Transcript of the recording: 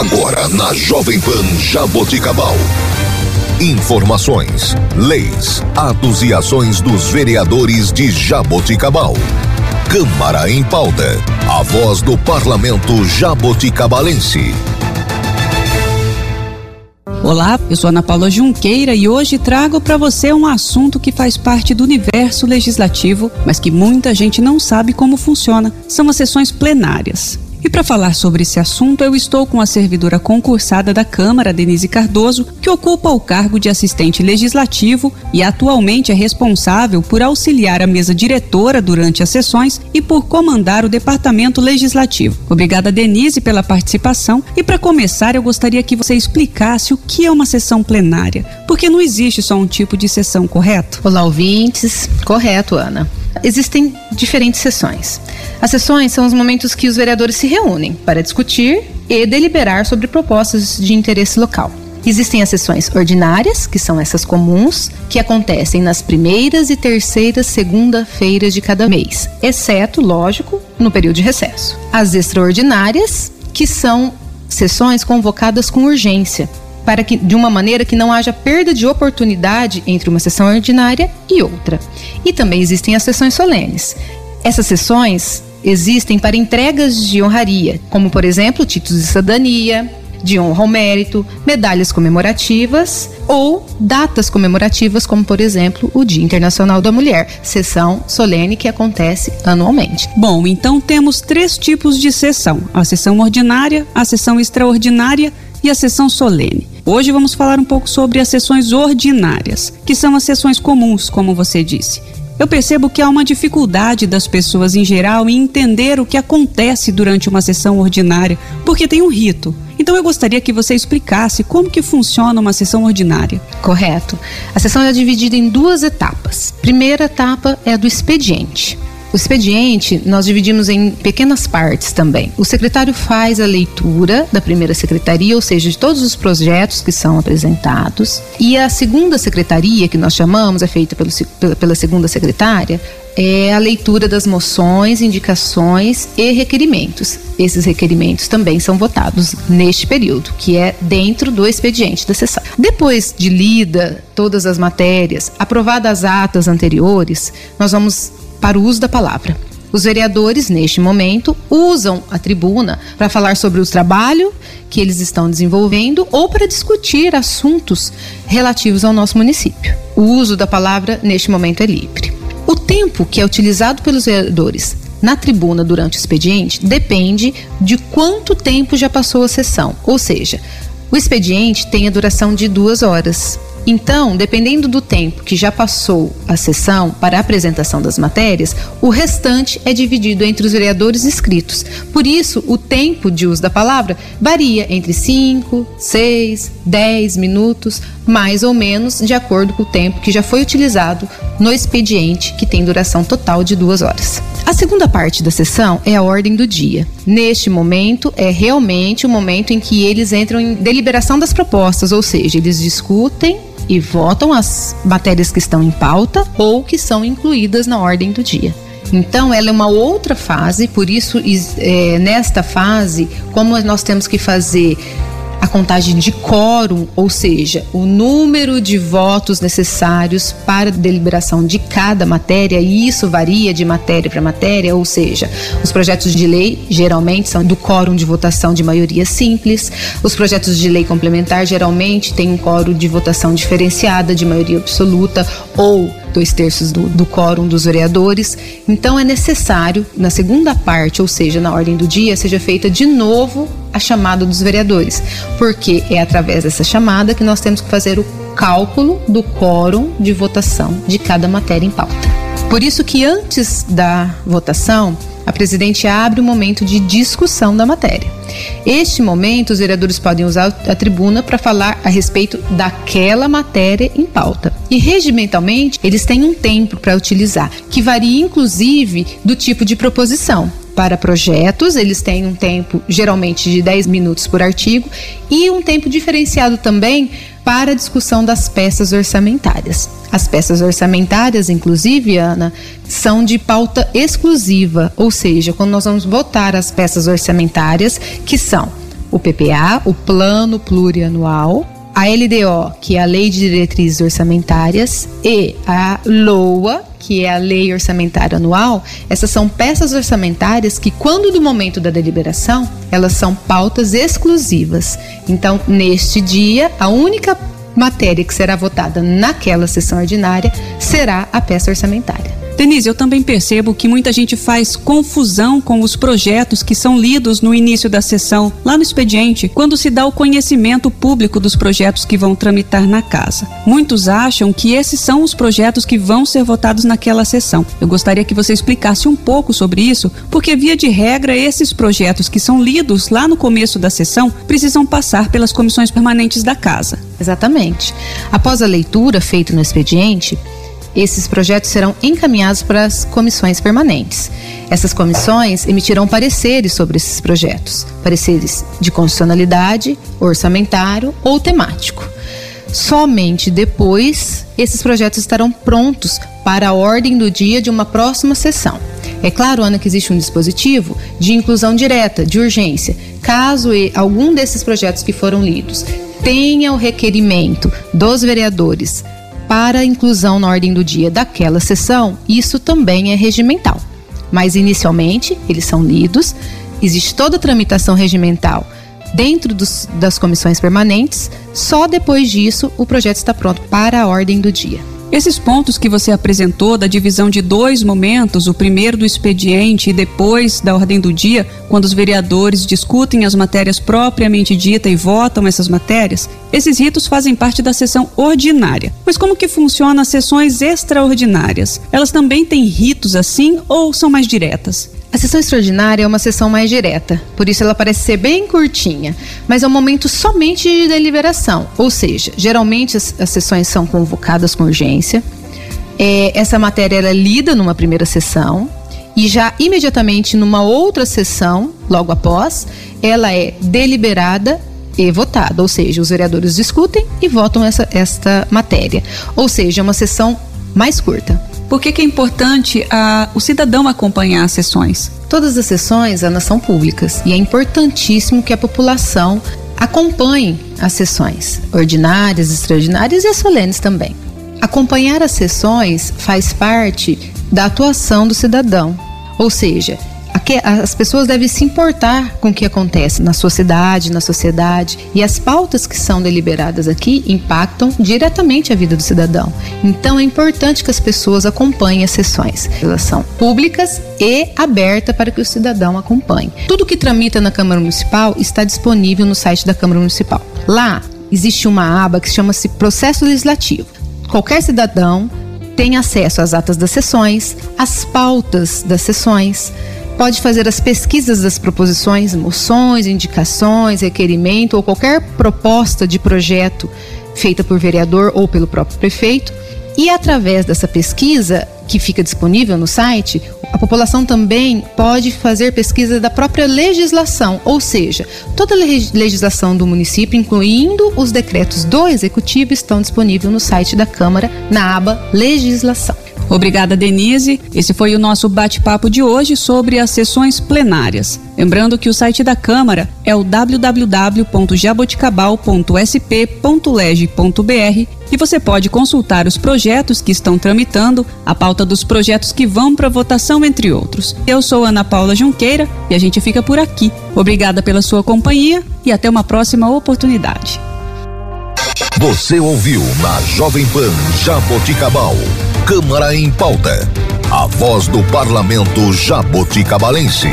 Agora na Jovem Pan Jaboticabal. Informações, leis, atos e ações dos vereadores de Jaboticabal. Câmara em pauta. A voz do parlamento jaboticabalense. Olá, eu sou Ana Paula Junqueira e hoje trago para você um assunto que faz parte do universo legislativo, mas que muita gente não sabe como funciona. São as sessões plenárias. E para falar sobre esse assunto, eu estou com a servidora concursada da Câmara, Denise Cardoso, que ocupa o cargo de assistente legislativo e atualmente é responsável por auxiliar a mesa diretora durante as sessões e por comandar o departamento legislativo. Obrigada, Denise, pela participação. E para começar, eu gostaria que você explicasse o que é uma sessão plenária, porque não existe só um tipo de sessão, correto? Olá, ouvintes. Correto, Ana. Existem diferentes sessões. As sessões são os momentos que os vereadores se reúnem para discutir e deliberar sobre propostas de interesse local. Existem as sessões ordinárias, que são essas comuns, que acontecem nas primeiras e terceiras segunda-feiras de cada mês, exceto, lógico, no período de recesso. As extraordinárias, que são sessões convocadas com urgência, para que de uma maneira que não haja perda de oportunidade entre uma sessão ordinária e outra. E também existem as sessões solenes. Essas sessões existem para entregas de honraria, como por exemplo títulos de cidadania, de honra ao mérito, medalhas comemorativas ou datas comemorativas, como por exemplo o Dia Internacional da Mulher, sessão solene que acontece anualmente. Bom, então temos três tipos de sessão: a sessão ordinária, a sessão extraordinária e a sessão solene. Hoje vamos falar um pouco sobre as sessões ordinárias, que são as sessões comuns, como você disse. Eu percebo que há uma dificuldade das pessoas em geral em entender o que acontece durante uma sessão ordinária, porque tem um rito. Então eu gostaria que você explicasse como que funciona uma sessão ordinária. Correto. A sessão é dividida em duas etapas. Primeira etapa é a do expediente. O expediente nós dividimos em pequenas partes também. O secretário faz a leitura da primeira secretaria, ou seja, de todos os projetos que são apresentados, e a segunda secretaria, que nós chamamos, é feita pelo, pela segunda secretária, é a leitura das moções, indicações e requerimentos. Esses requerimentos também são votados neste período, que é dentro do expediente da sessão. Depois de lida todas as matérias, aprovadas as atas anteriores, nós vamos para o uso da palavra. Os vereadores, neste momento, usam a tribuna para falar sobre o trabalho que eles estão desenvolvendo ou para discutir assuntos relativos ao nosso município. O uso da palavra, neste momento, é livre. O tempo que é utilizado pelos vereadores na tribuna durante o expediente depende de quanto tempo já passou a sessão, ou seja, o expediente tem a duração de duas horas. Então, dependendo do tempo que já passou a sessão para a apresentação das matérias, o restante é dividido entre os vereadores inscritos. Por isso, o tempo de uso da palavra varia entre 5, 6, 10 minutos, mais ou menos de acordo com o tempo que já foi utilizado no expediente, que tem duração total de duas horas. A segunda parte da sessão é a ordem do dia. Neste momento, é realmente o momento em que eles entram em deliberação das propostas, ou seja, eles discutem e votam as matérias que estão em pauta ou que são incluídas na ordem do dia. Então, ela é uma outra fase, por isso, é, nesta fase, como nós temos que fazer a contagem de quórum, ou seja, o número de votos necessários para a deliberação de cada matéria, e isso varia de matéria para matéria, ou seja, os projetos de lei geralmente são do quórum de votação de maioria simples, os projetos de lei complementar geralmente têm um quórum de votação diferenciada de maioria absoluta ou dois terços do, do quórum dos vereadores. Então é necessário, na segunda parte, ou seja, na ordem do dia, seja feita de novo a chamada dos vereadores, porque é através dessa chamada que nós temos que fazer o cálculo do quórum de votação de cada matéria em pauta. Por isso que antes da votação, a presidente abre o um momento de discussão da matéria. Este momento, os vereadores podem usar a tribuna para falar a respeito daquela matéria em pauta. E regimentalmente, eles têm um tempo para utilizar, que varia inclusive do tipo de proposição. Para projetos, eles têm um tempo geralmente de 10 minutos por artigo e um tempo diferenciado também para a discussão das peças orçamentárias. As peças orçamentárias, inclusive, Ana, são de pauta exclusiva, ou seja, quando nós vamos votar as peças orçamentárias, que são o PPA, o Plano Plurianual, a LDO, que é a Lei de Diretrizes Orçamentárias, e a LOA, que é a Lei Orçamentária Anual, essas são peças orçamentárias que, quando do momento da deliberação, elas são pautas exclusivas. Então, neste dia, a única matéria que será votada naquela sessão ordinária será a peça orçamentária. Denise, eu também percebo que muita gente faz confusão com os projetos que são lidos no início da sessão, lá no expediente, quando se dá o conhecimento público dos projetos que vão tramitar na casa. Muitos acham que esses são os projetos que vão ser votados naquela sessão. Eu gostaria que você explicasse um pouco sobre isso, porque, via de regra, esses projetos que são lidos lá no começo da sessão precisam passar pelas comissões permanentes da casa. Exatamente. Após a leitura feita no expediente, esses projetos serão encaminhados para as comissões permanentes. Essas comissões emitirão pareceres sobre esses projetos, pareceres de constitucionalidade, orçamentário ou temático. Somente depois esses projetos estarão prontos para a ordem do dia de uma próxima sessão. É claro, Ana, que existe um dispositivo de inclusão direta, de urgência, caso algum desses projetos que foram lidos tenha o requerimento dos vereadores para inclusão na ordem do dia daquela sessão, isso também é regimental. Mas inicialmente eles são lidos, existe toda a tramitação regimental dentro dos, das comissões permanentes, só depois disso o projeto está pronto para a ordem do dia. Esses pontos que você apresentou da divisão de dois momentos, o primeiro do expediente e depois da ordem do dia, quando os vereadores discutem as matérias propriamente dita e votam essas matérias, esses ritos fazem parte da sessão ordinária. Mas como que funcionam as sessões extraordinárias? Elas também têm ritos assim ou são mais diretas? A sessão extraordinária é uma sessão mais direta, por isso ela parece ser bem curtinha, mas é um momento somente de deliberação, ou seja, geralmente as, as sessões são convocadas com urgência, é, essa matéria é lida numa primeira sessão e já imediatamente numa outra sessão, logo após, ela é deliberada e votada, ou seja, os vereadores discutem e votam essa, esta matéria, ou seja, é uma sessão mais curta. Por que, que é importante a, o cidadão acompanhar as sessões? Todas as sessões elas são públicas e é importantíssimo que a população acompanhe as sessões ordinárias, extraordinárias e as solenes também. Acompanhar as sessões faz parte da atuação do cidadão, ou seja, as pessoas devem se importar com o que acontece na sua cidade, na sociedade, e as pautas que são deliberadas aqui impactam diretamente a vida do cidadão. Então é importante que as pessoas acompanhem as sessões. Elas são públicas e abertas para que o cidadão acompanhe. Tudo que tramita na Câmara Municipal está disponível no site da Câmara Municipal. Lá existe uma aba que chama-se Processo Legislativo. Qualquer cidadão tem acesso às atas das sessões, às pautas das sessões, pode fazer as pesquisas das proposições, moções, indicações, requerimento ou qualquer proposta de projeto feita por vereador ou pelo próprio prefeito. E através dessa pesquisa, que fica disponível no site, a população também pode fazer pesquisa da própria legislação, ou seja, toda a legislação do município, incluindo os decretos do executivo, estão disponíveis no site da Câmara na aba Legislação. Obrigada, Denise. Esse foi o nosso bate-papo de hoje sobre as sessões plenárias. Lembrando que o site da Câmara é o www.jaboticabal.sp.leg.br e você pode consultar os projetos que estão tramitando, a pauta dos projetos que vão para votação, entre outros. Eu sou Ana Paula Junqueira e a gente fica por aqui. Obrigada pela sua companhia e até uma próxima oportunidade. Você ouviu na Jovem Pan Jaboticabal. Câmara em Pauta. A voz do parlamento jaboticabalense.